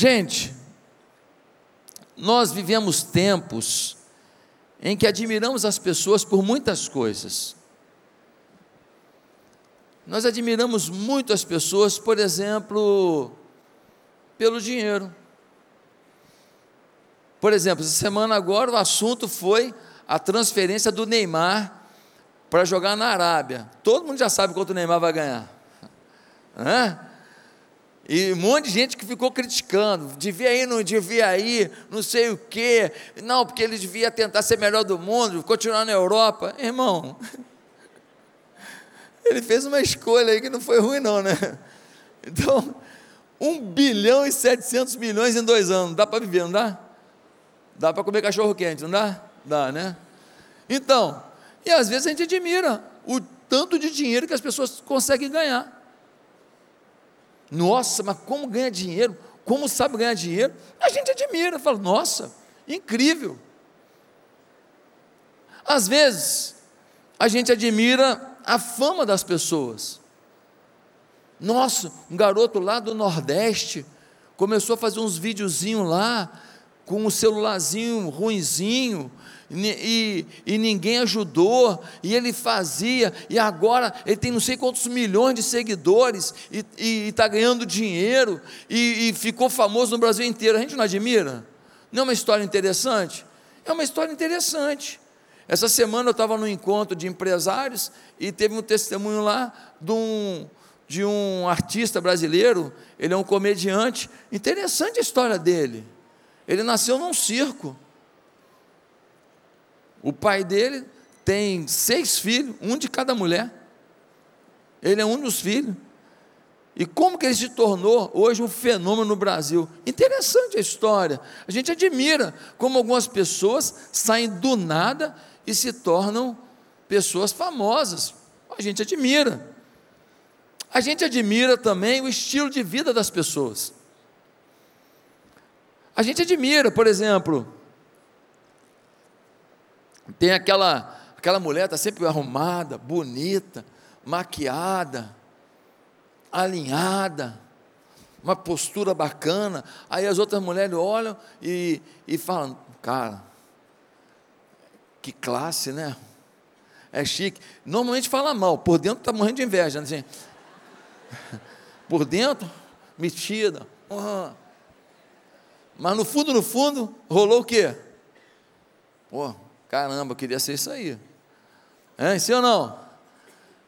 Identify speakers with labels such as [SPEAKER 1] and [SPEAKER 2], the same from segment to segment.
[SPEAKER 1] Gente, nós vivemos tempos em que admiramos as pessoas por muitas coisas. Nós admiramos muito as pessoas, por exemplo, pelo dinheiro. Por exemplo, essa semana agora o assunto foi a transferência do Neymar para jogar na Arábia. Todo mundo já sabe quanto o Neymar vai ganhar. Hã? E um monte de gente que ficou criticando, devia ir, não devia ir, não sei o quê. Não, porque ele devia tentar ser melhor do mundo, continuar na Europa. Irmão, ele fez uma escolha aí que não foi ruim, não, né? Então, 1 bilhão e 700 milhões em dois anos, dá para viver, não dá? Dá para comer cachorro quente, não dá? Dá, né? Então, e às vezes a gente admira o tanto de dinheiro que as pessoas conseguem ganhar. Nossa, mas como ganha dinheiro? Como sabe ganhar dinheiro? A gente admira, fala, nossa, incrível. Às vezes, a gente admira a fama das pessoas. Nossa, um garoto lá do Nordeste começou a fazer uns videozinhos lá, com um celularzinho ruinzinho, e, e, ninguém ajudou, e ele fazia, e agora ele tem não sei quantos milhões de seguidores, e está ganhando dinheiro, e, e ficou famoso no Brasil inteiro. A gente não admira? Não é uma história interessante? É uma história interessante. Essa semana eu estava no encontro de empresários e teve um testemunho lá de um, de um artista brasileiro, ele é um comediante. Interessante a história dele. Ele nasceu num circo. O pai dele tem seis filhos, um de cada mulher. Ele é um dos filhos. E como que ele se tornou hoje um fenômeno no Brasil? Interessante a história. A gente admira como algumas pessoas saem do nada e se tornam pessoas famosas. A gente admira. A gente admira também o estilo de vida das pessoas. A gente admira, por exemplo, tem aquela, aquela mulher, está sempre arrumada, bonita, maquiada, alinhada, uma postura bacana. Aí as outras mulheres olham e, e falam: Cara, que classe, né? É chique. Normalmente fala mal, por dentro está morrendo de inveja. Né? Assim, por dentro, metida. Uhum. Mas no fundo, no fundo, rolou o quê? Pô, Caramba, eu queria ser isso aí. É, sim ou não?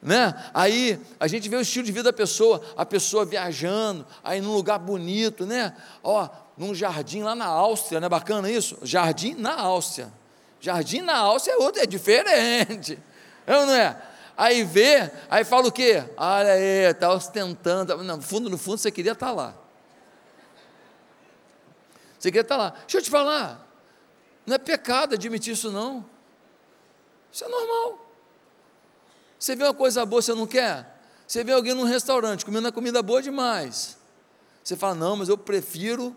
[SPEAKER 1] Né? Aí a gente vê o estilo de vida da pessoa, a pessoa viajando, aí num lugar bonito, né? Ó, num jardim lá na Áustria, não é bacana isso? Jardim na Áustria. Jardim na Áustria é outro, é diferente. É ou não é? Aí vê, aí fala o quê? Olha aí, está ostentando. No fundo, no fundo, você queria estar tá lá. Você queria estar tá lá. Deixa eu te falar, não é pecado admitir isso, não. Isso é normal. Você vê uma coisa boa, você não quer? Você vê alguém num restaurante comendo uma comida boa demais. Você fala, não, mas eu prefiro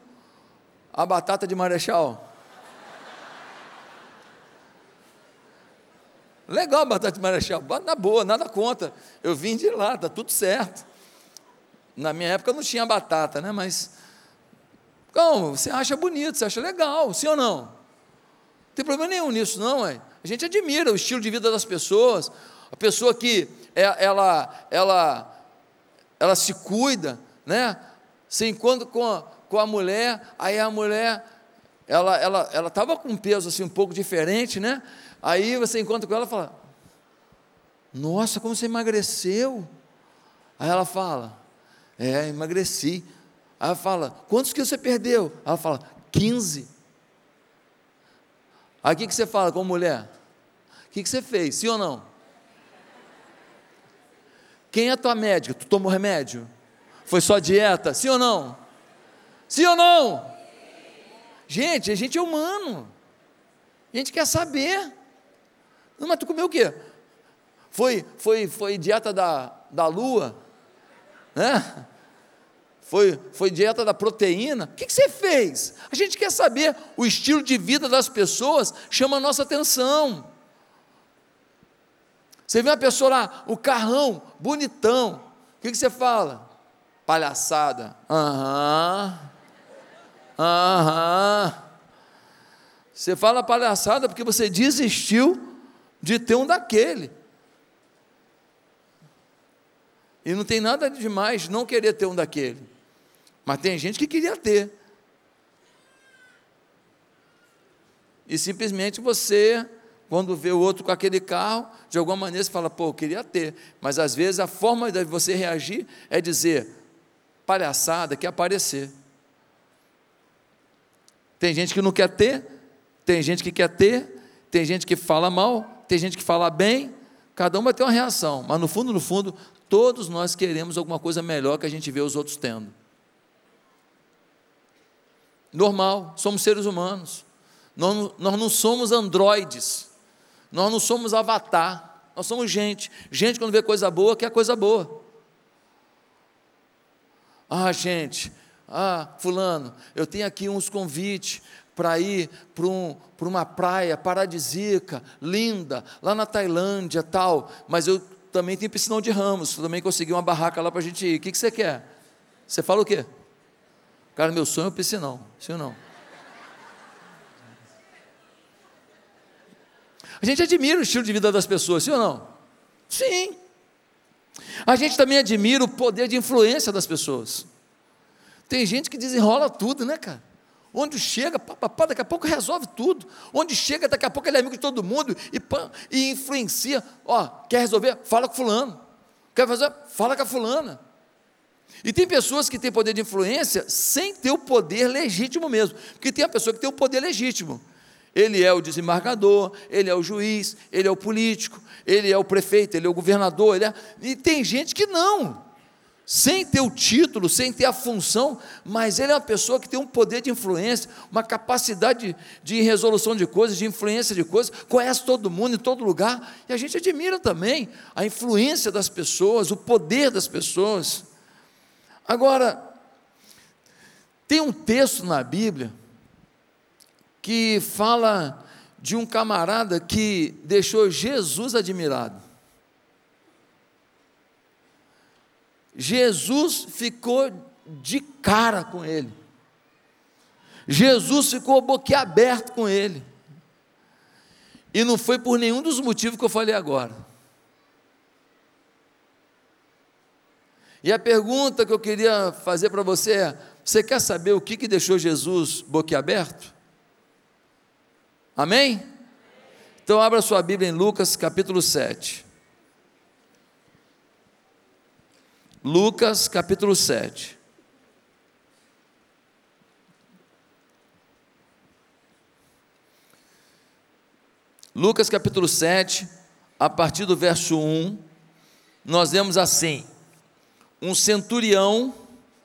[SPEAKER 1] a batata de marechal. Legal a batata de marechal, na boa, nada contra. Eu vim de lá, está tudo certo. Na minha época não tinha batata, né? Mas, como? Você acha bonito, você acha legal, sim ou não? Tem problema nenhum nisso, não, é? A gente admira o estilo de vida das pessoas, a pessoa que é, ela, ela, ela se cuida, né? Se encontra com a, com a mulher, aí a mulher, ela ela ela estava com um peso assim um pouco diferente, né? Aí você encontra com ela e fala: Nossa, como você emagreceu? Aí ela fala: É, emagreci. Aí ela fala: Quantos quilos você perdeu? Ela fala: 15. Aí o que, você fala com a mulher? O que, que você fez? Sim ou não? Quem é tua médica? Tu tomou remédio? Foi só dieta? Sim ou não? Sim ou não? Gente, a gente é humano. A gente quer saber. Não, mas tu comeu o quê? Foi, foi, foi dieta da, da lua? Né? Foi, foi dieta da proteína. O que, que você fez? A gente quer saber o estilo de vida das pessoas, chama a nossa atenção. Você vê uma pessoa lá, o carrão, bonitão. O que, que você fala? Palhaçada. Aham. Aham. Você fala palhaçada porque você desistiu de ter um daquele. E não tem nada de demais não querer ter um daquele. Mas tem gente que queria ter. E simplesmente você, quando vê o outro com aquele carro, de alguma maneira você fala, pô, eu queria ter. Mas às vezes a forma de você reagir é dizer, palhaçada, quer aparecer. Tem gente que não quer ter, tem gente que quer ter, tem gente que fala mal, tem gente que fala bem, cada um vai ter uma reação, mas no fundo, no fundo, todos nós queremos alguma coisa melhor que a gente vê os outros tendo. Normal, somos seres humanos. Nós, nós não somos androides, nós não somos avatar, nós somos gente. Gente, quando vê coisa boa, quer coisa boa. Ah, gente, ah, Fulano, eu tenho aqui uns convites para ir para um, uma praia paradisíaca, linda, lá na Tailândia tal, mas eu também tenho piscinão de ramos, também consegui uma barraca lá para a gente ir. O que, que você quer? Você fala o quê? Cara, meu sonho é o piscinão, sim ou não? A gente admira o estilo de vida das pessoas, sim ou não? Sim. A gente também admira o poder de influência das pessoas. Tem gente que desenrola tudo, né, cara? Onde chega, papapá, daqui a pouco resolve tudo. Onde chega, daqui a pouco ele é amigo de todo mundo e, e influencia. Ó, quer resolver? Fala com fulano. Quer fazer? Fala com a fulana. E tem pessoas que têm poder de influência sem ter o poder legítimo mesmo. Porque tem a pessoa que tem o poder legítimo. Ele é o desembargador, ele é o juiz, ele é o político, ele é o prefeito, ele é o governador. É... E tem gente que não, sem ter o título, sem ter a função, mas ele é uma pessoa que tem um poder de influência, uma capacidade de, de resolução de coisas, de influência de coisas, conhece todo mundo em todo lugar, e a gente admira também a influência das pessoas, o poder das pessoas. Agora, tem um texto na Bíblia que fala de um camarada que deixou Jesus admirado. Jesus ficou de cara com ele. Jesus ficou boquiaberto com ele. E não foi por nenhum dos motivos que eu falei agora. E a pergunta que eu queria fazer para você é: você quer saber o que, que deixou Jesus boquiaberto? Amém? Então abra sua Bíblia em Lucas capítulo 7. Lucas capítulo 7. Lucas capítulo 7, a partir do verso 1, nós vemos assim: um centurião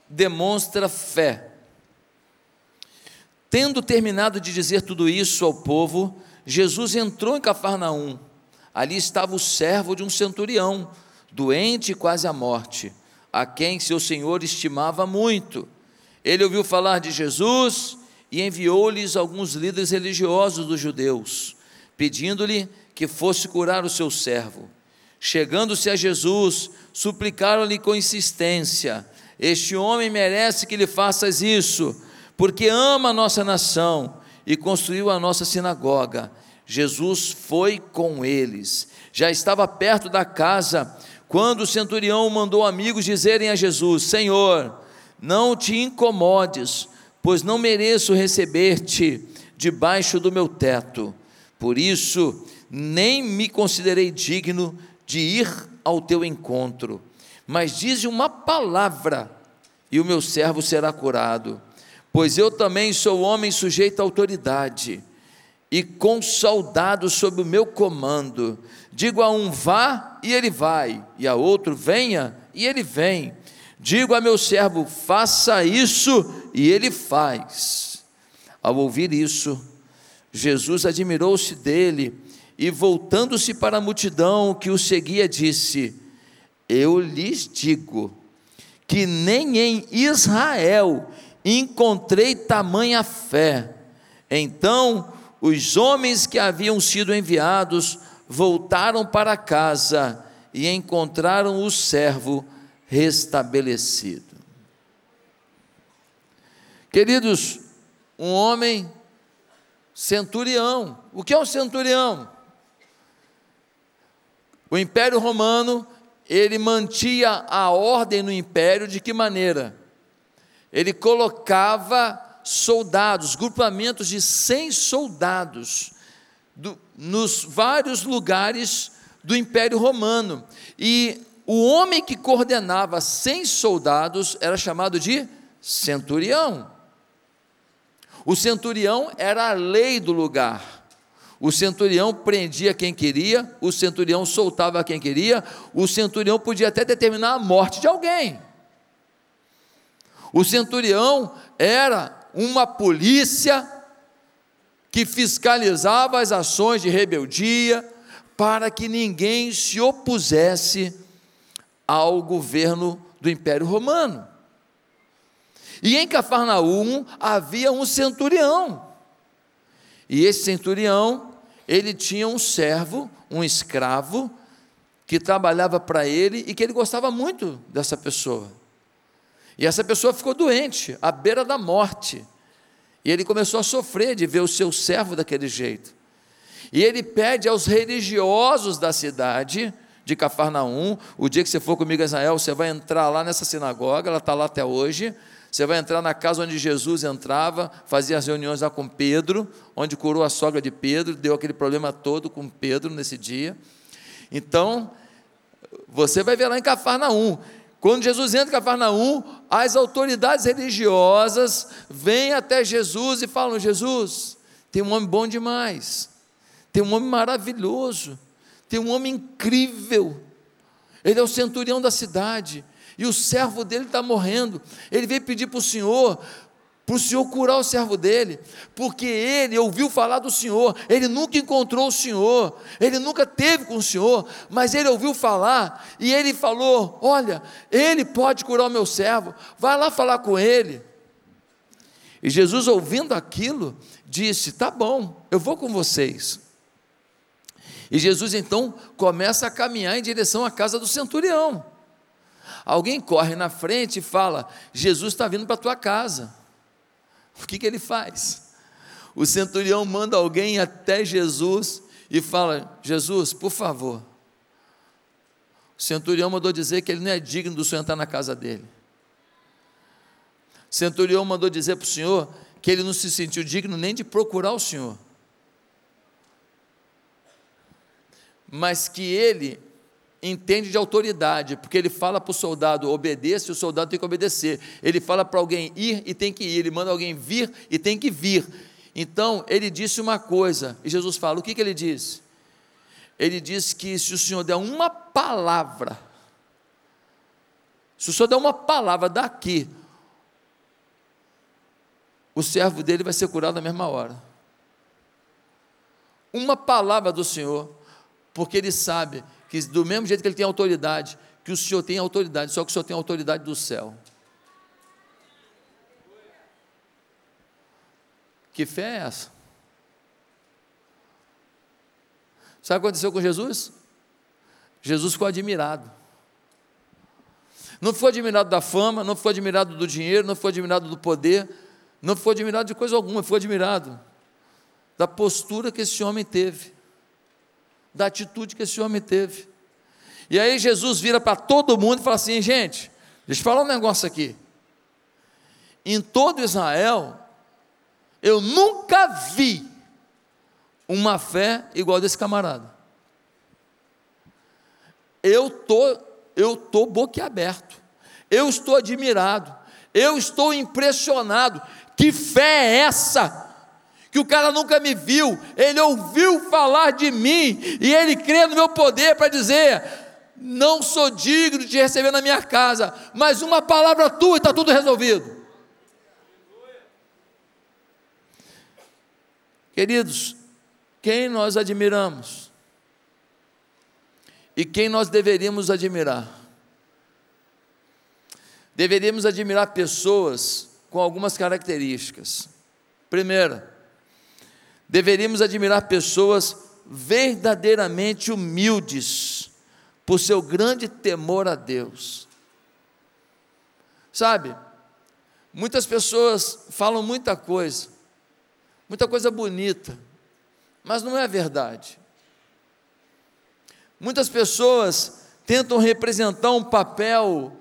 [SPEAKER 1] demonstra fé. Tendo terminado de dizer tudo isso ao povo, Jesus entrou em Cafarnaum. Ali estava o servo de um centurião, doente e quase à morte, a quem seu senhor estimava muito. Ele ouviu falar de Jesus e enviou-lhes alguns líderes religiosos dos judeus, pedindo-lhe que fosse curar o seu servo. Chegando-se a Jesus, suplicaram-lhe com insistência: Este homem merece que lhe faças isso porque ama a nossa nação e construiu a nossa sinagoga. Jesus foi com eles. Já estava perto da casa quando o centurião mandou amigos dizerem a Jesus: Senhor, não te incomodes, pois não mereço receber-te debaixo do meu teto. Por isso, nem me considerei digno de ir ao teu encontro. Mas dize uma palavra, e o meu servo será curado Pois eu também sou homem sujeito à autoridade, e com soldados sob o meu comando. Digo a um vá, e ele vai, e a outro venha, e ele vem. Digo a meu servo, faça isso, e ele faz. Ao ouvir isso, Jesus admirou-se dele e, voltando-se para a multidão que o seguia, disse: Eu lhes digo que nem em Israel encontrei tamanha fé. Então os homens que haviam sido enviados voltaram para casa e encontraram o servo restabelecido. Queridos, um homem centurião. O que é um centurião? O Império Romano, ele mantinha a ordem no império de que maneira? Ele colocava soldados, grupamentos de 100 soldados, do, nos vários lugares do Império Romano. E o homem que coordenava 100 soldados era chamado de centurião. O centurião era a lei do lugar. O centurião prendia quem queria, o centurião soltava quem queria, o centurião podia até determinar a morte de alguém. O centurião era uma polícia que fiscalizava as ações de rebeldia para que ninguém se opusesse ao governo do Império Romano. E em Cafarnaum havia um centurião. E esse centurião ele tinha um servo, um escravo, que trabalhava para ele e que ele gostava muito dessa pessoa. E essa pessoa ficou doente, à beira da morte. E ele começou a sofrer de ver o seu servo daquele jeito. E ele pede aos religiosos da cidade de Cafarnaum: o dia que você for comigo Israel, você vai entrar lá nessa sinagoga, ela está lá até hoje. Você vai entrar na casa onde Jesus entrava, fazia as reuniões lá com Pedro, onde curou a sogra de Pedro, deu aquele problema todo com Pedro nesse dia. Então, você vai ver lá em Cafarnaum. Quando Jesus entra em Cafarnaum, as autoridades religiosas vêm até Jesus e falam: Jesus, tem um homem bom demais, tem um homem maravilhoso, tem um homem incrível, ele é o centurião da cidade, e o servo dele está morrendo. Ele veio pedir para o Senhor, para o Senhor curar o servo dele, porque ele ouviu falar do Senhor, ele nunca encontrou o Senhor, ele nunca teve com o Senhor, mas ele ouviu falar e ele falou: Olha, ele pode curar o meu servo, vai lá falar com ele. E Jesus, ouvindo aquilo, disse: Tá bom, eu vou com vocês. E Jesus então começa a caminhar em direção à casa do centurião. Alguém corre na frente e fala: Jesus está vindo para a tua casa. O que, que ele faz? O centurião manda alguém até Jesus e fala: Jesus, por favor. O centurião mandou dizer que ele não é digno do senhor entrar na casa dele. O centurião mandou dizer para o senhor que ele não se sentiu digno nem de procurar o senhor. Mas que ele entende de autoridade, porque ele fala para o soldado obedeça e o soldado tem que obedecer. Ele fala para alguém ir e tem que ir, ele manda alguém vir e tem que vir. Então, ele disse uma coisa, e Jesus fala: o que, que ele disse? Ele disse que se o Senhor der uma palavra, se o Senhor der uma palavra daqui, o servo dele vai ser curado na mesma hora. Uma palavra do Senhor, porque ele sabe que do mesmo jeito que ele tem autoridade, que o Senhor tem autoridade, só que o Senhor tem autoridade do céu. Que fé é essa? Sabe o que aconteceu com Jesus? Jesus ficou admirado. Não ficou admirado da fama, não ficou admirado do dinheiro, não ficou admirado do poder, não ficou admirado de coisa alguma, ficou admirado da postura que esse homem teve da atitude que esse homem teve. E aí Jesus vira para todo mundo e fala assim: gente, deixa eu falar um negócio aqui. Em todo Israel, eu nunca vi uma fé igual desse camarada. Eu tô, eu tô boquiaberto. Eu estou admirado. Eu estou impressionado. Que fé é essa? Que o cara nunca me viu, ele ouviu falar de mim e ele crê no meu poder para dizer: não sou digno de te receber na minha casa, mas uma palavra tua está tudo resolvido. Queridos, quem nós admiramos e quem nós deveríamos admirar? Deveríamos admirar pessoas com algumas características. Primeira, deveríamos admirar pessoas verdadeiramente humildes, por seu grande temor a Deus. Sabe, muitas pessoas falam muita coisa, muita coisa bonita, mas não é verdade. Muitas pessoas tentam representar um papel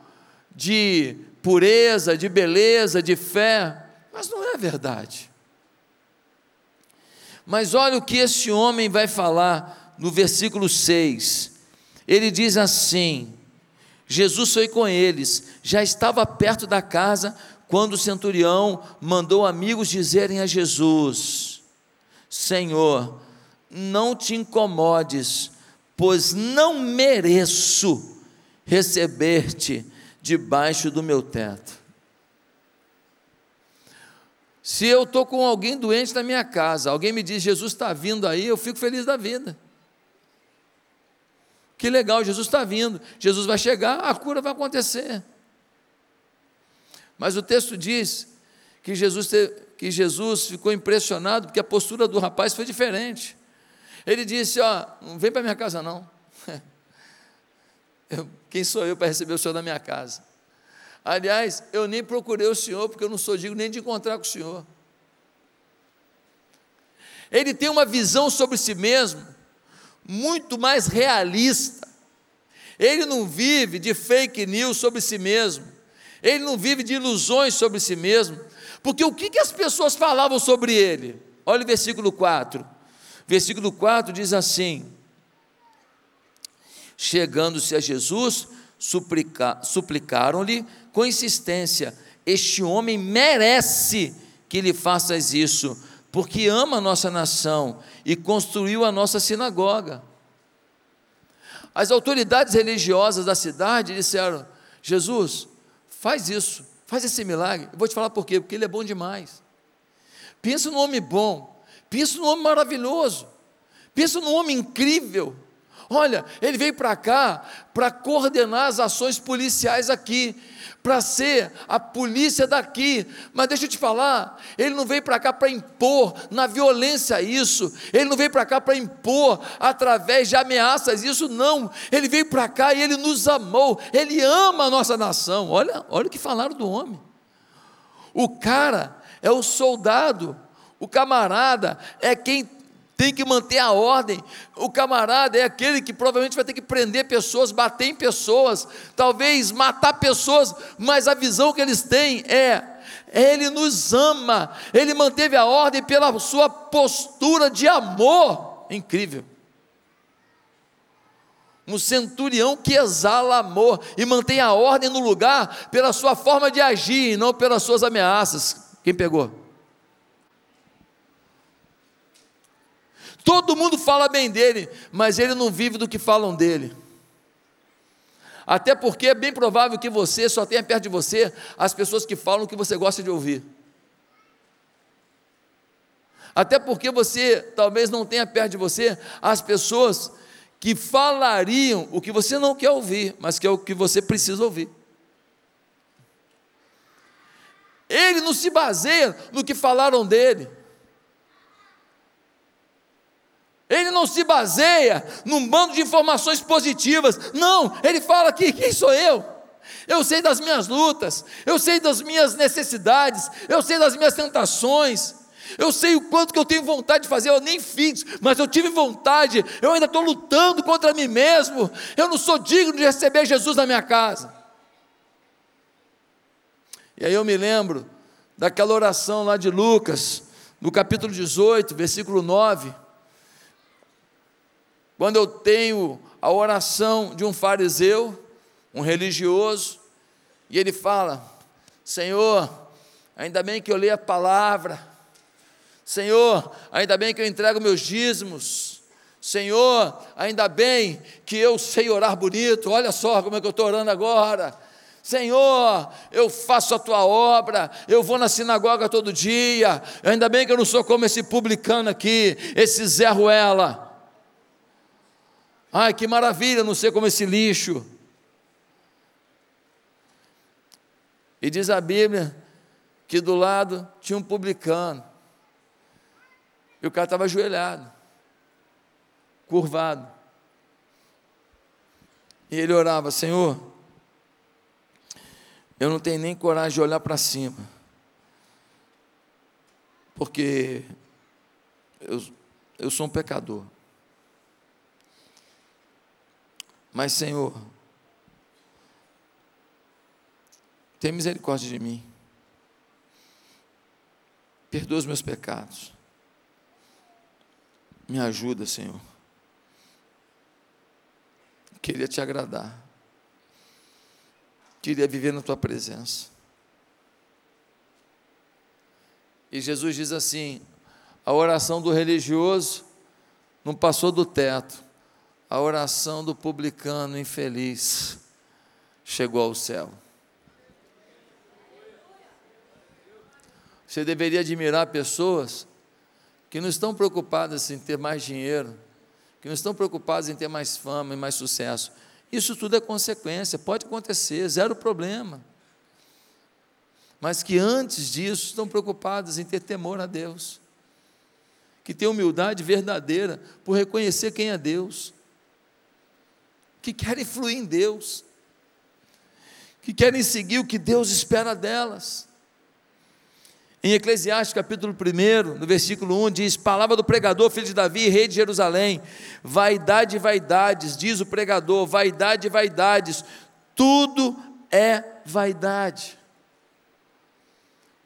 [SPEAKER 1] de pureza, de beleza, de fé, mas não é verdade. Mas olha o que esse homem vai falar no versículo 6. Ele diz assim: Jesus foi com eles, já estava perto da casa quando o centurião mandou amigos dizerem a Jesus: Senhor, não te incomodes, pois não mereço receber-te debaixo do meu teto. Se eu estou com alguém doente na minha casa, alguém me diz, Jesus está vindo aí, eu fico feliz da vida. Que legal, Jesus está vindo, Jesus vai chegar, a cura vai acontecer. Mas o texto diz que Jesus, que Jesus ficou impressionado porque a postura do rapaz foi diferente. Ele disse: Ó, não vem para minha casa não. Eu, quem sou eu para receber o senhor na minha casa? Aliás, eu nem procurei o senhor porque eu não sou digno nem de encontrar com o senhor. Ele tem uma visão sobre si mesmo muito mais realista. Ele não vive de fake news sobre si mesmo. Ele não vive de ilusões sobre si mesmo, porque o que, que as pessoas falavam sobre ele? Olha o versículo 4. Versículo 4 diz assim: Chegando-se a Jesus, suplica, suplicaram-lhe com insistência: Este homem merece que lhe faças isso, porque ama a nossa nação e construiu a nossa sinagoga. As autoridades religiosas da cidade disseram: Jesus, Faz isso, faz esse milagre. Eu vou te falar por quê? Porque ele é bom demais. Pensa no homem bom, pensa no homem maravilhoso, pensa no homem incrível. Olha, ele veio para cá para coordenar as ações policiais aqui para ser a polícia daqui. Mas deixa eu te falar, ele não veio para cá para impor na violência isso, ele não veio para cá para impor através de ameaças isso, não. Ele veio para cá e ele nos amou, ele ama a nossa nação. Olha, olha o que falaram do homem. O cara é o soldado, o camarada é quem tem que manter a ordem. O camarada é aquele que provavelmente vai ter que prender pessoas, bater em pessoas, talvez matar pessoas, mas a visão que eles têm é: Ele nos ama, Ele manteve a ordem pela sua postura de amor. incrível. Um centurião que exala amor e mantém a ordem no lugar pela sua forma de agir e não pelas suas ameaças. Quem pegou? Todo mundo fala bem dele, mas ele não vive do que falam dele. Até porque é bem provável que você só tenha perto de você as pessoas que falam o que você gosta de ouvir. Até porque você talvez não tenha perto de você as pessoas que falariam o que você não quer ouvir, mas que é o que você precisa ouvir. Ele não se baseia no que falaram dele. Ele não se baseia num bando de informações positivas. Não, ele fala aqui: quem sou eu? Eu sei das minhas lutas, eu sei das minhas necessidades, eu sei das minhas tentações, eu sei o quanto que eu tenho vontade de fazer, eu nem fiz, mas eu tive vontade, eu ainda estou lutando contra mim mesmo, eu não sou digno de receber Jesus na minha casa. E aí eu me lembro daquela oração lá de Lucas, no capítulo 18, versículo 9 quando eu tenho a oração de um fariseu, um religioso, e ele fala: Senhor, ainda bem que eu leio a palavra, Senhor, ainda bem que eu entrego meus dízimos, Senhor, ainda bem que eu sei orar bonito, olha só como é que eu estou orando agora. Senhor, eu faço a tua obra, eu vou na sinagoga todo dia, ainda bem que eu não sou como esse publicano aqui, esse Zé Ruela. Ai, que maravilha, não ser como esse lixo. E diz a Bíblia que do lado tinha um publicano. E o cara estava ajoelhado, curvado. E ele orava: Senhor, eu não tenho nem coragem de olhar para cima, porque eu, eu sou um pecador. Mas, Senhor, tem misericórdia de mim. Perdoa os meus pecados. Me ajuda, Senhor. Queria te agradar. Queria viver na tua presença. E Jesus diz assim: a oração do religioso não passou do teto, a oração do publicano infeliz chegou ao céu. Você deveria admirar pessoas que não estão preocupadas em ter mais dinheiro, que não estão preocupadas em ter mais fama e mais sucesso. Isso tudo é consequência, pode acontecer, zero problema. Mas que antes disso estão preocupadas em ter temor a Deus, que têm humildade verdadeira por reconhecer quem é Deus, que querem fluir em Deus, que querem seguir o que Deus espera delas. Em Eclesiastes capítulo 1, no versículo 1, diz: Palavra do pregador, filho de Davi, rei de Jerusalém, vaidade e vaidades, diz o pregador, vaidade e vaidades, tudo é vaidade.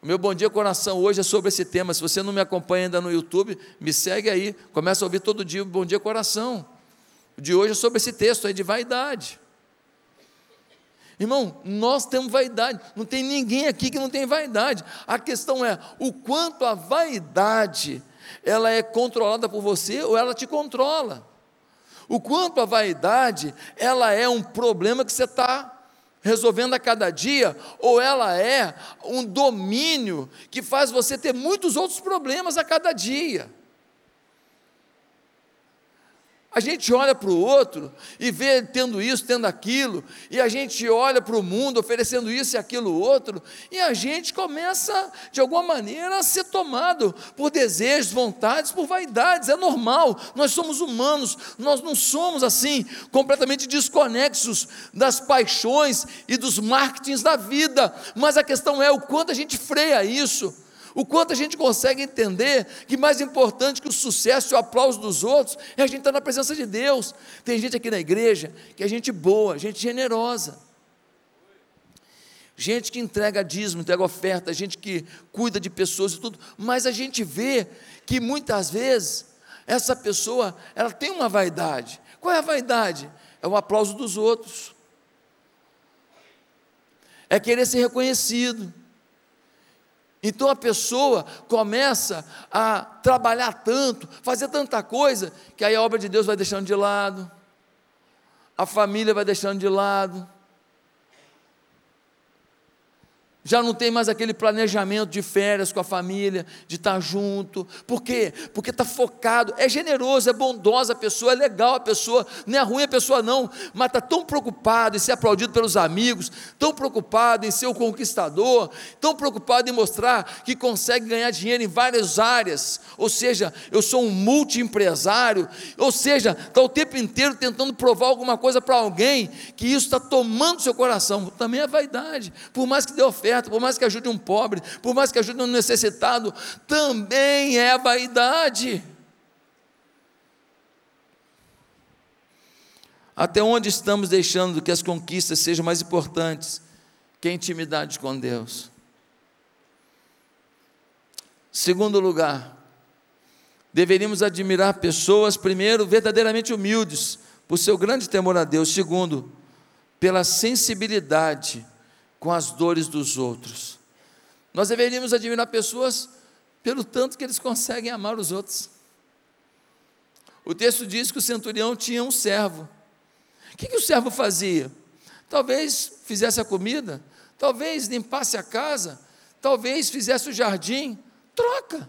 [SPEAKER 1] O meu Bom Dia Coração hoje é sobre esse tema. Se você não me acompanha ainda no YouTube, me segue aí, começa a ouvir todo dia o Bom Dia Coração. De hoje é sobre esse texto aí de vaidade. Irmão, nós temos vaidade, não tem ninguém aqui que não tem vaidade. A questão é o quanto a vaidade ela é controlada por você ou ela te controla. O quanto a vaidade ela é um problema que você está resolvendo a cada dia, ou ela é um domínio que faz você ter muitos outros problemas a cada dia. A gente olha para o outro e vê tendo isso, tendo aquilo, e a gente olha para o mundo oferecendo isso e aquilo outro, e a gente começa, de alguma maneira, a ser tomado por desejos, vontades, por vaidades. É normal, nós somos humanos, nós não somos assim, completamente desconexos das paixões e dos marketings da vida, mas a questão é o quanto a gente freia isso o quanto a gente consegue entender que mais importante que o sucesso e o aplauso dos outros é a gente estar na presença de Deus. Tem gente aqui na igreja que é gente boa, gente generosa. Gente que entrega dízimo, entrega oferta, gente que cuida de pessoas e tudo, mas a gente vê que muitas vezes essa pessoa, ela tem uma vaidade. Qual é a vaidade? É o aplauso dos outros. É querer ser reconhecido então a pessoa começa a trabalhar tanto, fazer tanta coisa, que aí a obra de Deus vai deixando de lado, a família vai deixando de lado, já não tem mais aquele planejamento de férias com a família, de estar junto. Por quê? Porque está focado, é generoso, é bondosa a pessoa, é legal a pessoa, não é ruim a pessoa não, mas está tão preocupado em ser aplaudido pelos amigos, tão preocupado em ser o conquistador, tão preocupado em mostrar que consegue ganhar dinheiro em várias áreas, ou seja, eu sou um multiempresário, ou seja, está o tempo inteiro tentando provar alguma coisa para alguém, que isso está tomando seu coração, também é vaidade, por mais que dê oferta, por mais que ajude um pobre, por mais que ajude um necessitado, também é vaidade. Até onde estamos deixando que as conquistas sejam mais importantes que a intimidade com Deus? Segundo lugar, deveríamos admirar pessoas, primeiro, verdadeiramente humildes, por seu grande temor a Deus. Segundo, pela sensibilidade com as dores dos outros. Nós deveríamos admirar pessoas pelo tanto que eles conseguem amar os outros. O texto diz que o centurião tinha um servo. O que, que o servo fazia? Talvez fizesse a comida, talvez limpasse a casa, talvez fizesse o jardim. Troca.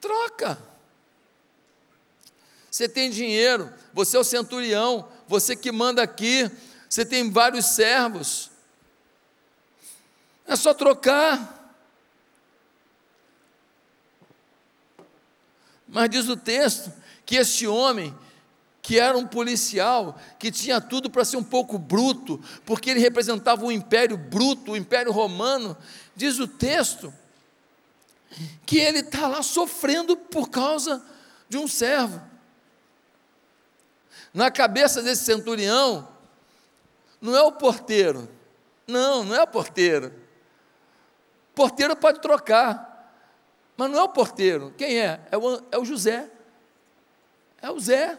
[SPEAKER 1] Troca. Você tem dinheiro, você é o centurião, você que manda aqui, você tem vários servos. É só trocar. Mas diz o texto que este homem que era um policial que tinha tudo para ser um pouco bruto, porque ele representava o império bruto, o império romano, diz o texto, que ele está lá sofrendo por causa de um servo. Na cabeça desse centurião, não é o porteiro, não, não é o porteiro. Porteiro pode trocar, mas não é o porteiro. Quem é? É o, é o José. É o Zé.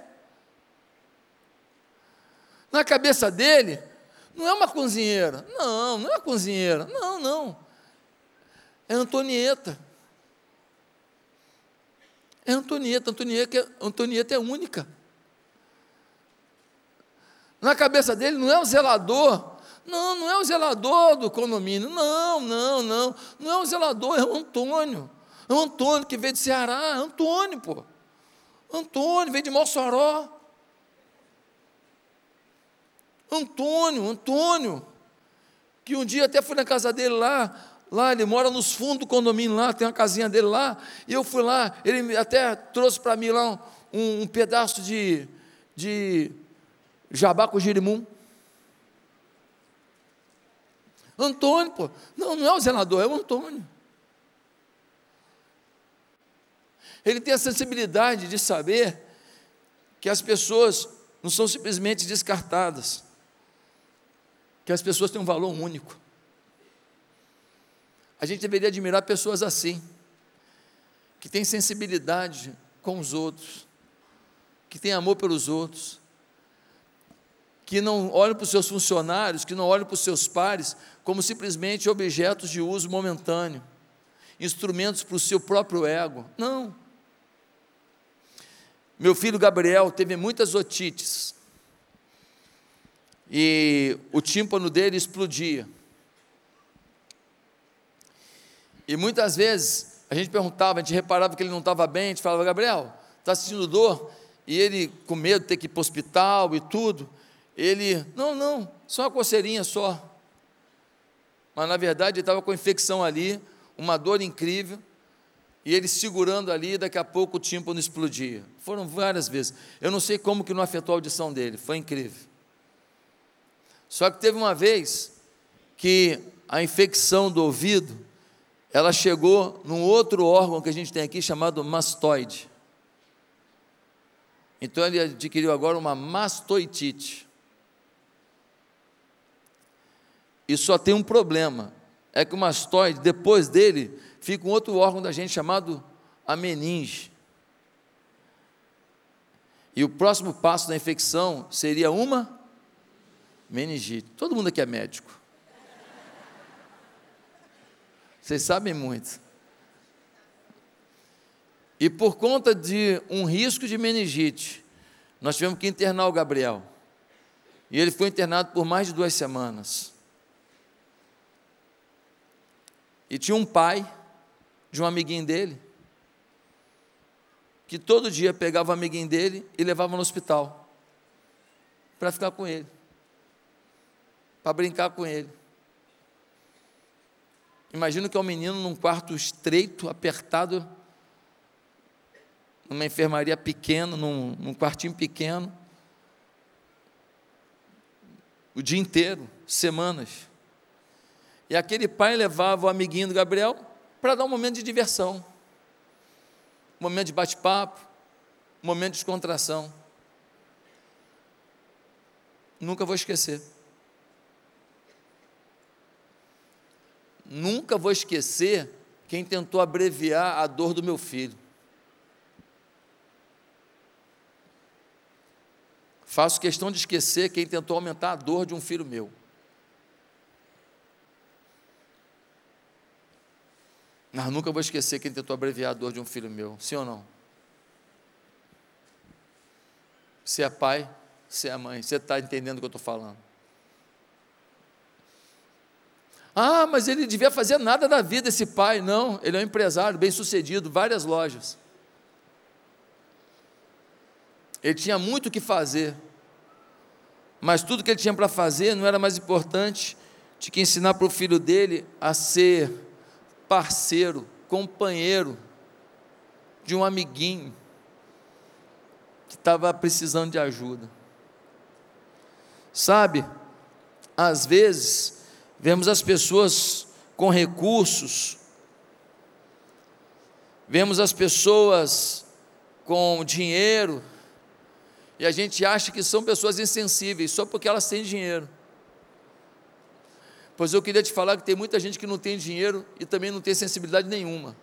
[SPEAKER 1] Na cabeça dele, não é uma cozinheira. Não, não é cozinheira. Não, não. É Antonieta. É Antonieta. Antonieta, é, Antonieta é única. Na cabeça dele não é o zelador. Não, não é o zelador do condomínio. Não, não, não. Não é o zelador, é o Antônio. É o Antônio que veio de Ceará. É Antônio, pô. Antônio veio de Mossoró. Antônio, Antônio, que um dia até fui na casa dele lá, lá ele mora nos fundos do condomínio lá, tem uma casinha dele lá, e eu fui lá, ele até trouxe para mim lá um, um, pedaço de, de jabá com girimum. Antônio, pô, não, não é o zelador, é o Antônio. Ele tem a sensibilidade de saber que as pessoas não são simplesmente descartadas, que as pessoas têm um valor único. A gente deveria admirar pessoas assim, que têm sensibilidade com os outros, que têm amor pelos outros, que não olham para os seus funcionários, que não olham para os seus pares como simplesmente objetos de uso momentâneo, instrumentos para o seu próprio ego. Não. Meu filho Gabriel teve muitas otites e o tímpano dele explodia. E muitas vezes a gente perguntava, a gente reparava que ele não estava bem, a gente falava, Gabriel, está sentindo dor? E ele, com medo de ter que ir para o hospital e tudo, ele, não, não, só uma coceirinha só. Mas na verdade ele estava com infecção ali, uma dor incrível, e ele segurando ali, daqui a pouco o tímpano explodia. Foram várias vezes. Eu não sei como que não afetou a audição dele, foi incrível. Só que teve uma vez que a infecção do ouvido, ela chegou num outro órgão que a gente tem aqui chamado mastoide. Então ele adquiriu agora uma mastoitite. E só tem um problema, é que o mastoide, depois dele, fica um outro órgão da gente chamado a meninge. E o próximo passo da infecção seria uma meningite. Todo mundo aqui é médico. Vocês sabem muito. E por conta de um risco de meningite, nós tivemos que internar o Gabriel. E ele foi internado por mais de duas semanas. E tinha um pai de um amiguinho dele, que todo dia pegava o amiguinho dele e levava no hospital para ficar com ele para brincar com ele. Imagino que é um menino num quarto estreito, apertado, numa enfermaria pequena, num, num quartinho pequeno, o dia inteiro, semanas. E aquele pai levava o amiguinho do Gabriel para dar um momento de diversão, um momento de bate-papo, um momento de descontração. Nunca vou esquecer. Nunca vou esquecer quem tentou abreviar a dor do meu filho. Faço questão de esquecer quem tentou aumentar a dor de um filho meu. Mas nunca vou esquecer quem tentou abreviar a dor de um filho meu. Sim ou não? Você é pai, você é mãe, você está entendendo o que eu estou falando. Ah, mas ele devia fazer nada da vida, esse pai. Não, ele é um empresário bem sucedido, várias lojas. Ele tinha muito o que fazer, mas tudo que ele tinha para fazer não era mais importante de que ensinar para o filho dele a ser parceiro, companheiro de um amiguinho que estava precisando de ajuda. Sabe, às vezes, vemos as pessoas com recursos, vemos as pessoas com dinheiro, e a gente acha que são pessoas insensíveis só porque elas têm dinheiro. Pois eu queria te falar que tem muita gente que não tem dinheiro e também não tem sensibilidade nenhuma.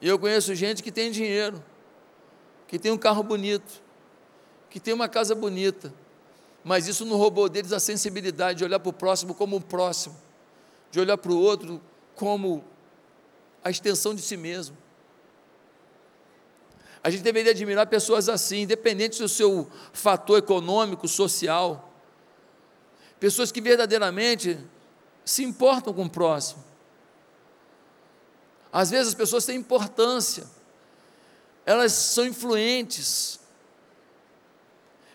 [SPEAKER 1] E eu conheço gente que tem dinheiro, que tem um carro bonito, que tem uma casa bonita, mas isso não roubou deles a sensibilidade de olhar para o próximo como um próximo, de olhar para o outro como a extensão de si mesmo. A gente deveria admirar pessoas assim, independente do seu fator econômico, social pessoas que verdadeiramente se importam com o próximo. Às vezes as pessoas têm importância, elas são influentes,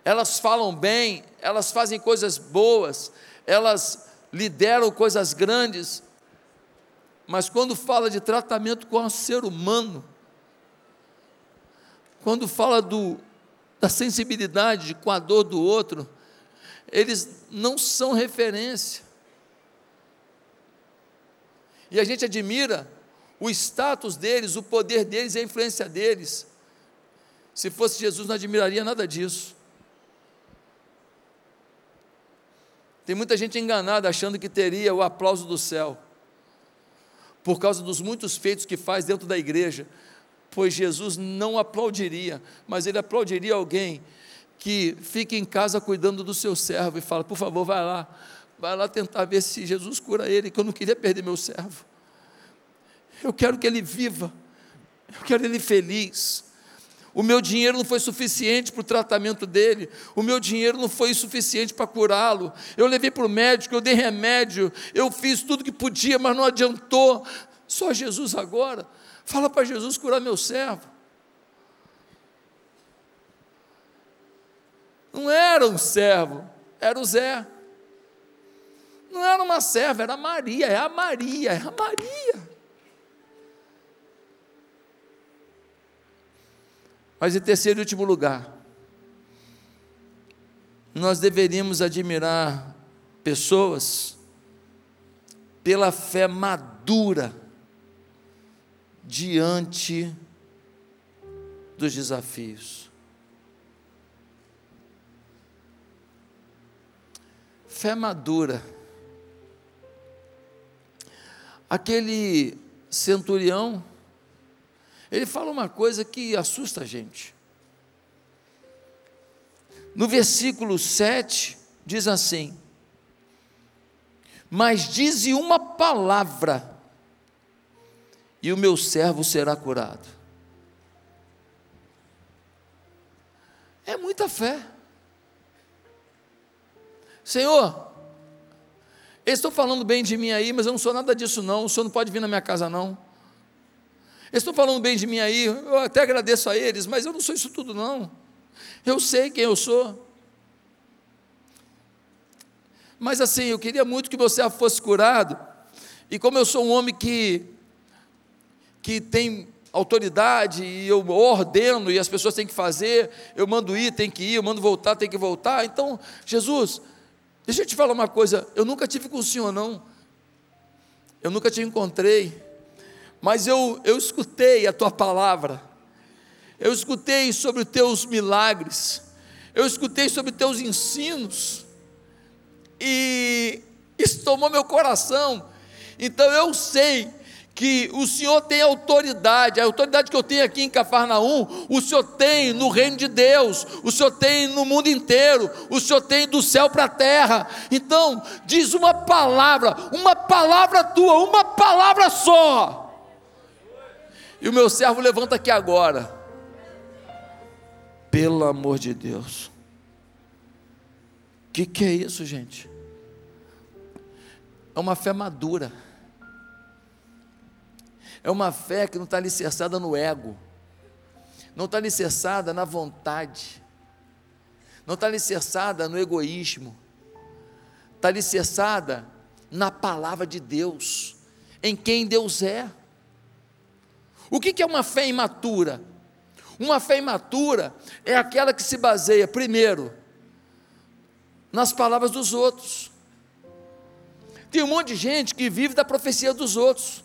[SPEAKER 1] elas falam bem, elas fazem coisas boas, elas lideram coisas grandes, mas quando fala de tratamento com o ser humano, quando fala do, da sensibilidade com a dor do outro, eles não são referência. E a gente admira o status deles, o poder deles e a influência deles. Se fosse Jesus, não admiraria nada disso. Tem muita gente enganada achando que teria o aplauso do céu, por causa dos muitos feitos que faz dentro da igreja, pois Jesus não aplaudiria, mas ele aplaudiria alguém que fica em casa cuidando do seu servo e fala: por favor, vai lá, vai lá tentar ver se Jesus cura ele, que eu não queria perder meu servo. Eu quero que ele viva, eu quero ele feliz. O meu dinheiro não foi suficiente para o tratamento dele, o meu dinheiro não foi suficiente para curá-lo. Eu levei para o médico, eu dei remédio, eu fiz tudo que podia, mas não adiantou. Só Jesus agora. Fala para Jesus curar meu servo. Não era um servo, era o Zé. Não era uma serva, era a Maria, é a Maria, é a Maria. Mas em terceiro e último lugar, nós deveríamos admirar pessoas pela fé madura diante dos desafios. Fé madura. Aquele centurião, ele fala uma coisa que assusta a gente. No versículo 7, diz assim: Mas dize uma palavra, e o meu servo será curado. É muita fé. Senhor, eles estão falando bem de mim aí, mas eu não sou nada disso não, o senhor não pode vir na minha casa não. Eles estão falando bem de mim aí, eu até agradeço a eles, mas eu não sou isso tudo não. Eu sei quem eu sou. Mas assim, eu queria muito que você fosse curado, e como eu sou um homem que, que tem autoridade, e eu ordeno, e as pessoas têm que fazer, eu mando ir, tem que ir, eu mando voltar, tem que voltar, então, Jesus, Deixa eu te falar uma coisa, eu nunca tive com o Senhor, não. Eu nunca te encontrei, mas eu, eu escutei a tua palavra, eu escutei sobre os teus milagres, eu escutei sobre os teus ensinos, e isso tomou meu coração. Então eu sei que o Senhor tem autoridade, a autoridade que eu tenho aqui em Cafarnaum, o Senhor tem no reino de Deus, o Senhor tem no mundo inteiro, o Senhor tem do céu para a terra. Então, diz uma palavra, uma palavra tua, uma palavra só. E o meu servo levanta aqui agora. Pelo amor de Deus. O que, que é isso, gente? É uma fé madura é uma fé que não está alicerçada no ego, não está alicerçada na vontade, não está alicerçada no egoísmo, está alicerçada na palavra de Deus, em quem Deus é. O que é uma fé imatura? Uma fé imatura é aquela que se baseia, primeiro, nas palavras dos outros. Tem um monte de gente que vive da profecia dos outros.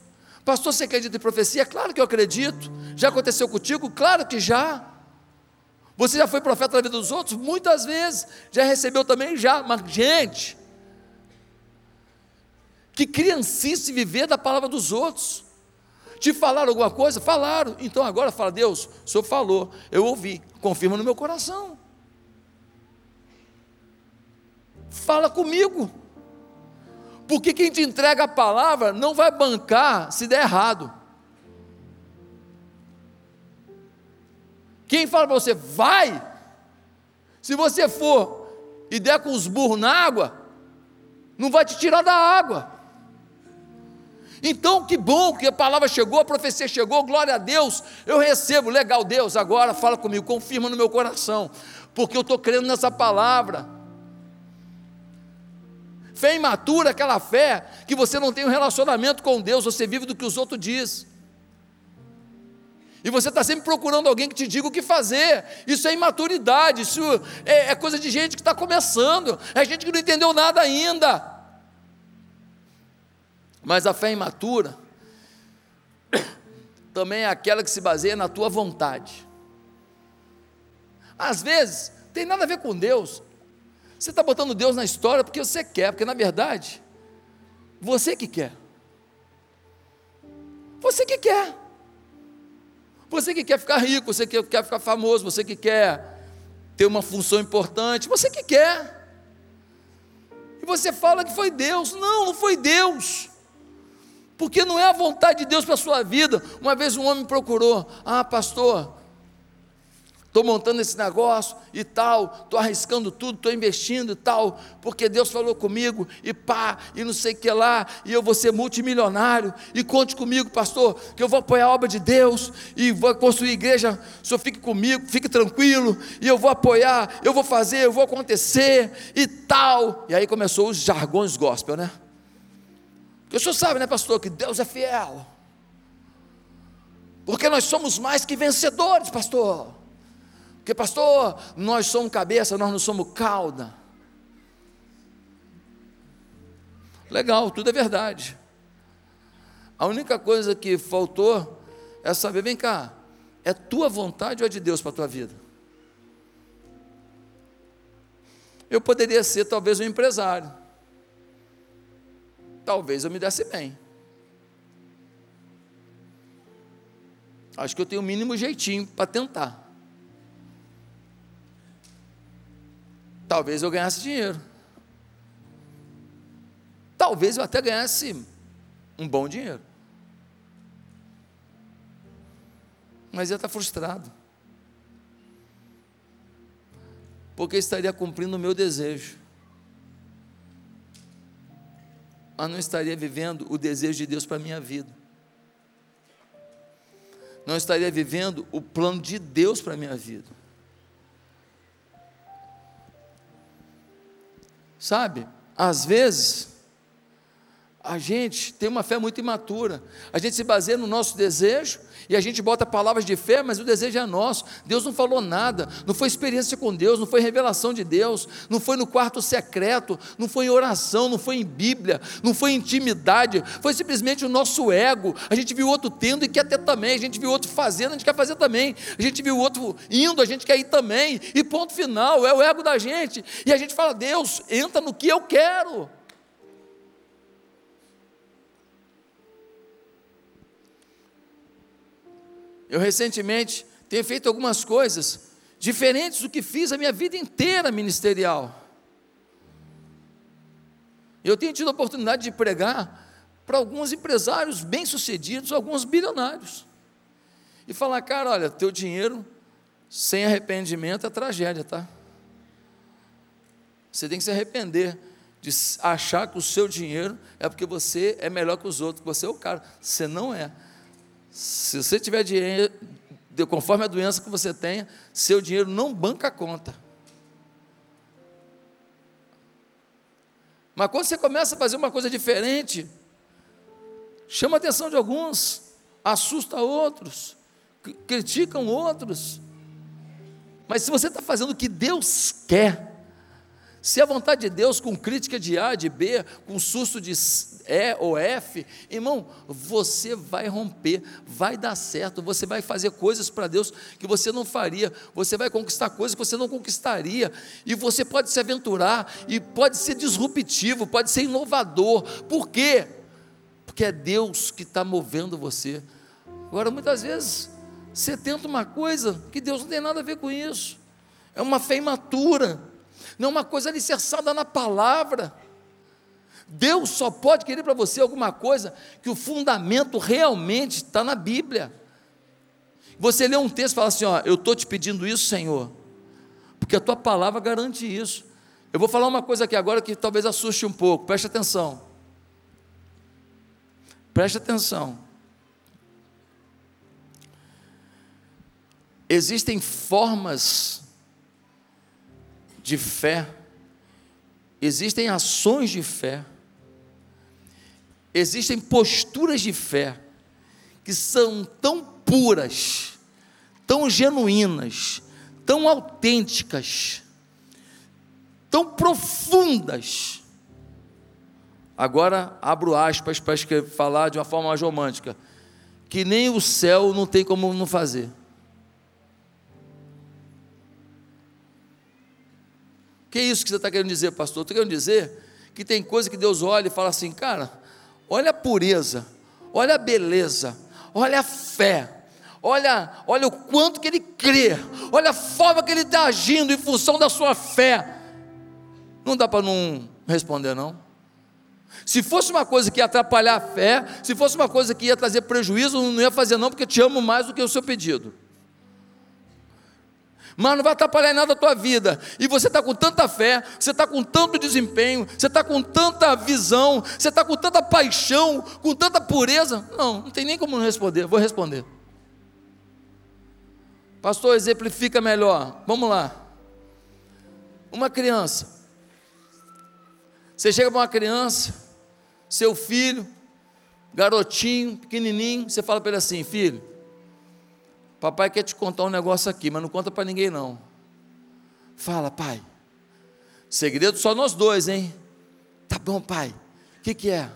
[SPEAKER 1] Pastor, você acredita em profecia? Claro que eu acredito. Já aconteceu contigo? Claro que já. Você já foi profeta na vida dos outros? Muitas vezes. Já recebeu também? Já. Mas, gente, que criancice viver da palavra dos outros. Te falaram alguma coisa? Falaram. Então agora fala, Deus, o Senhor falou, eu ouvi, confirma no meu coração. Fala comigo. Porque quem te entrega a palavra não vai bancar se der errado. Quem fala para você, vai, se você for e der com os burros na água, não vai te tirar da água. Então, que bom que a palavra chegou, a profecia chegou, glória a Deus, eu recebo, legal, Deus, agora fala comigo, confirma no meu coração, porque eu estou crendo nessa palavra. Fé imatura, aquela fé que você não tem um relacionamento com Deus, você vive do que os outros dizem. E você está sempre procurando alguém que te diga o que fazer. Isso é imaturidade, isso é, é coisa de gente que está começando, é gente que não entendeu nada ainda. Mas a fé imatura também é aquela que se baseia na tua vontade. Às vezes, tem nada a ver com Deus. Você está botando Deus na história porque você quer, porque na verdade, você que quer. Você que quer. Você que quer ficar rico, você que quer ficar famoso, você que quer ter uma função importante, você que quer. E você fala que foi Deus. Não, não foi Deus porque não é a vontade de Deus para a sua vida. Uma vez um homem procurou: Ah, pastor, estou montando esse negócio e tal, estou arriscando tudo, estou investindo e tal, porque Deus falou comigo, e pá, e não sei o que lá, e eu vou ser multimilionário, e conte comigo, pastor, que eu vou apoiar a obra de Deus, e vou construir igreja, o senhor fique comigo, fique tranquilo, e eu vou apoiar, eu vou fazer, eu vou acontecer, e tal. E aí começou os jargões gospel, né? Porque o senhor sabe, né, pastor, que Deus é fiel. Porque nós somos mais que vencedores, pastor. Porque, pastor, nós somos cabeça, nós não somos cauda. Legal, tudo é verdade. A única coisa que faltou é saber, vem cá, é tua vontade ou é de Deus para a tua vida? Eu poderia ser talvez um empresário talvez eu me desse bem. Acho que eu tenho o mínimo jeitinho para tentar. Talvez eu ganhasse dinheiro. Talvez eu até ganhasse um bom dinheiro. Mas ia estar frustrado. Porque estaria cumprindo o meu desejo. mas não estaria vivendo o desejo de Deus para a minha vida. Não estaria vivendo o plano de Deus para a minha vida. Sabe, às vezes, a gente tem uma fé muito imatura. A gente se baseia no nosso desejo e a gente bota palavras de fé, mas o desejo é nosso. Deus não falou nada, não foi experiência com Deus, não foi revelação de Deus, não foi no quarto secreto, não foi em oração, não foi em Bíblia, não foi em intimidade, foi simplesmente o nosso ego. A gente viu outro tendo e quer ter também, a gente viu outro fazendo, a gente quer fazer também, a gente viu outro indo, a gente quer ir também, e ponto final, é o ego da gente. E a gente fala, Deus, entra no que eu quero. Eu recentemente tenho feito algumas coisas diferentes do que fiz a minha vida inteira ministerial. Eu tenho tido a oportunidade de pregar para alguns empresários bem-sucedidos, alguns bilionários. E falar, cara, olha, teu dinheiro sem arrependimento é tragédia, tá? Você tem que se arrepender de achar que o seu dinheiro é porque você é melhor que os outros, que você é o cara. Você não é. Se você tiver dinheiro, conforme a doença que você tenha, seu dinheiro não banca a conta. Mas quando você começa a fazer uma coisa diferente, chama a atenção de alguns, assusta outros, criticam outros. Mas se você está fazendo o que Deus quer, se a vontade de Deus com crítica de A, de B, com susto de E ou F, irmão, você vai romper, vai dar certo, você vai fazer coisas para Deus que você não faria, você vai conquistar coisas que você não conquistaria, e você pode se aventurar, e pode ser disruptivo, pode ser inovador, por quê? Porque é Deus que está movendo você. Agora, muitas vezes, você tenta uma coisa que Deus não tem nada a ver com isso, é uma fé imatura não é uma coisa alicerçada na palavra. Deus só pode querer para você alguma coisa que o fundamento realmente está na Bíblia. Você lê um texto e fala assim: Ó, eu estou te pedindo isso, Senhor, porque a tua palavra garante isso. Eu vou falar uma coisa aqui agora que talvez assuste um pouco, preste atenção. Preste atenção. Existem formas de fé, existem ações de fé, existem posturas de fé que são tão puras, tão genuínas, tão autênticas, tão profundas. Agora abro aspas para falar de uma forma mais romântica, que nem o céu não tem como não fazer. Que é isso que você está querendo dizer, pastor? Estou querendo dizer que tem coisa que Deus olha e fala assim, cara, olha a pureza, olha a beleza, olha a fé, olha, olha o quanto que ele crê, olha a forma que ele está agindo em função da sua fé. Não dá para não responder, não. Se fosse uma coisa que ia atrapalhar a fé, se fosse uma coisa que ia trazer prejuízo, não ia fazer, não, porque te amo mais do que o seu pedido mas não vai atrapalhar em nada a tua vida. E você está com tanta fé, você está com tanto desempenho, você está com tanta visão, você está com tanta paixão, com tanta pureza. Não, não tem nem como não responder. Vou responder. Pastor, exemplifica melhor. Vamos lá. Uma criança. Você chega para uma criança, seu filho, garotinho, pequenininho, você fala para ele assim: filho, Papai quer te contar um negócio aqui, mas não conta para ninguém não. Fala, pai. Segredo só nós dois, hein? Tá bom, pai. O que, que é?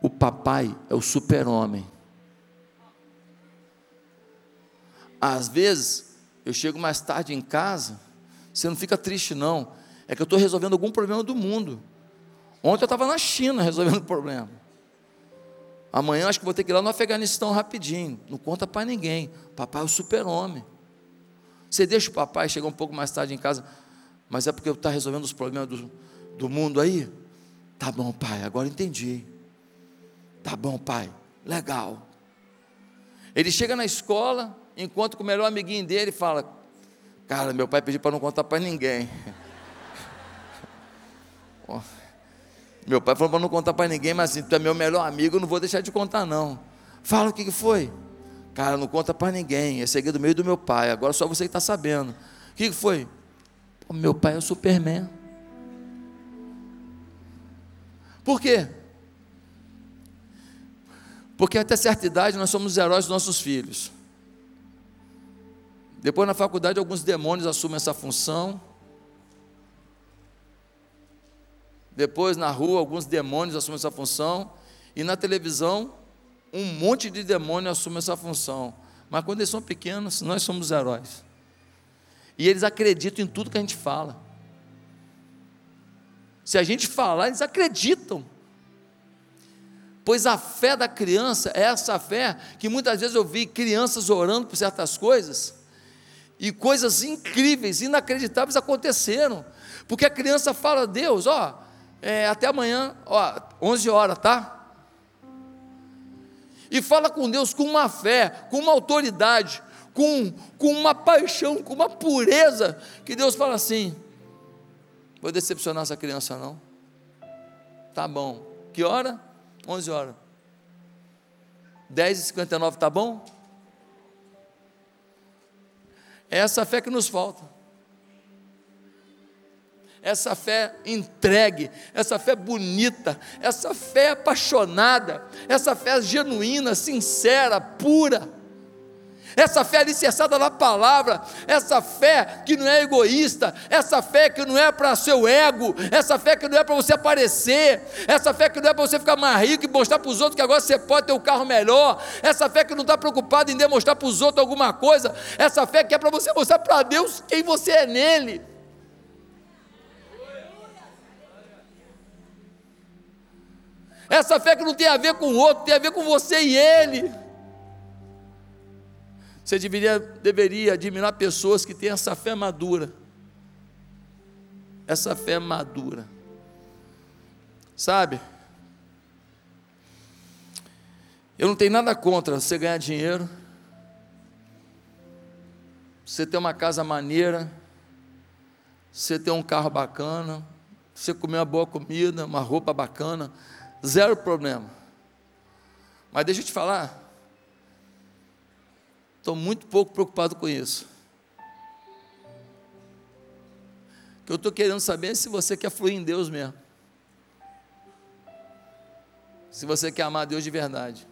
[SPEAKER 1] O papai é o super-homem. Às vezes, eu chego mais tarde em casa, você não fica triste, não. É que eu estou resolvendo algum problema do mundo. Ontem eu estava na China resolvendo problema. Amanhã acho que vou ter que ir lá no Afeganistão rapidinho. Não conta para ninguém. Papai é o super-homem. Você deixa o papai chegar um pouco mais tarde em casa, mas é porque está resolvendo os problemas do, do mundo aí? Tá bom, pai, agora entendi. Tá bom, pai, legal. Ele chega na escola, encontra com o melhor amiguinho dele e fala: Cara, meu pai pediu para não contar para ninguém. Meu pai falou para não contar para ninguém, mas assim, tu é meu melhor amigo, eu não vou deixar de contar não. Fala o que, que foi. Cara, não conta para ninguém, é segredo meio do meu pai, agora só você que está sabendo. O que, que foi? Pô, meu pai é o Superman. Por quê? Porque até certa idade nós somos heróis dos nossos filhos. Depois na faculdade alguns demônios assumem essa função. Depois, na rua, alguns demônios assumem essa função. E na televisão, um monte de demônios assume essa função. Mas quando eles são pequenos, nós somos heróis. E eles acreditam em tudo que a gente fala. Se a gente falar, eles acreditam. Pois a fé da criança é essa fé que muitas vezes eu vi crianças orando por certas coisas e coisas incríveis, inacreditáveis aconteceram. Porque a criança fala a Deus, ó, é, até amanhã, ó, 11 horas, tá? E fala com Deus com uma fé, com uma autoridade, com, com uma paixão, com uma pureza, que Deus fala assim: vou decepcionar essa criança não. Tá bom. Que hora? 11 horas. 10h59, tá bom? É essa fé que nos falta. Essa fé entregue, essa fé bonita, essa fé apaixonada, essa fé genuína, sincera, pura essa fé alicerçada na palavra, essa fé que não é egoísta, essa fé que não é para seu ego, essa fé que não é para você aparecer, essa fé que não é para você ficar mais rico e mostrar para os outros que agora você pode ter um carro melhor, essa fé que não está preocupada em demonstrar para os outros alguma coisa, essa fé que é para você mostrar para Deus quem você é nele. Essa fé que não tem a ver com o outro, tem a ver com você e ele. Você deveria, deveria admirar pessoas que têm essa fé madura. Essa fé madura. Sabe? Eu não tenho nada contra você ganhar dinheiro, você ter uma casa maneira, você ter um carro bacana, você comer uma boa comida, uma roupa bacana, zero problema. Mas deixa eu te falar, Estou muito pouco preocupado com isso. O que eu estou querendo saber é se você quer fluir em Deus mesmo. Se você quer amar Deus de verdade.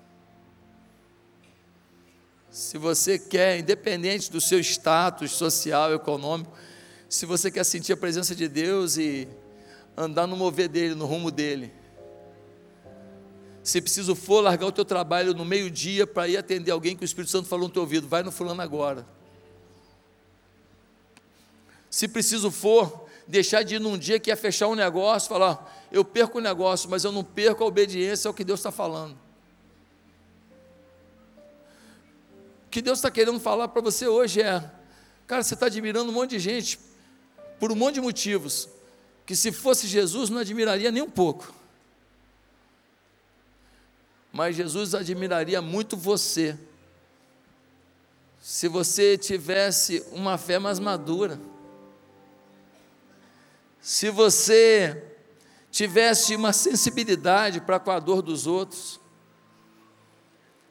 [SPEAKER 1] Se você quer, independente do seu status social, econômico, se você quer sentir a presença de Deus e andar no mover dele, no rumo dele. Se preciso for largar o teu trabalho no meio-dia para ir atender alguém que o Espírito Santo falou no teu ouvido, vai no fulano agora. Se preciso for deixar de ir num dia que ia fechar um negócio, falar, eu perco o negócio, mas eu não perco a obediência ao que Deus está falando. O que Deus está querendo falar para você hoje é, cara, você está admirando um monte de gente por um monte de motivos, que se fosse Jesus não admiraria nem um pouco mas Jesus admiraria muito você se você tivesse uma fé mais madura. Se você tivesse uma sensibilidade para com a dor dos outros,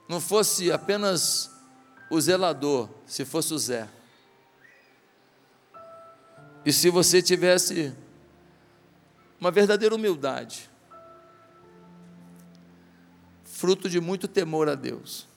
[SPEAKER 1] não fosse apenas o zelador, se fosse o Zé. E se você tivesse uma verdadeira humildade, fruto de muito temor a Deus.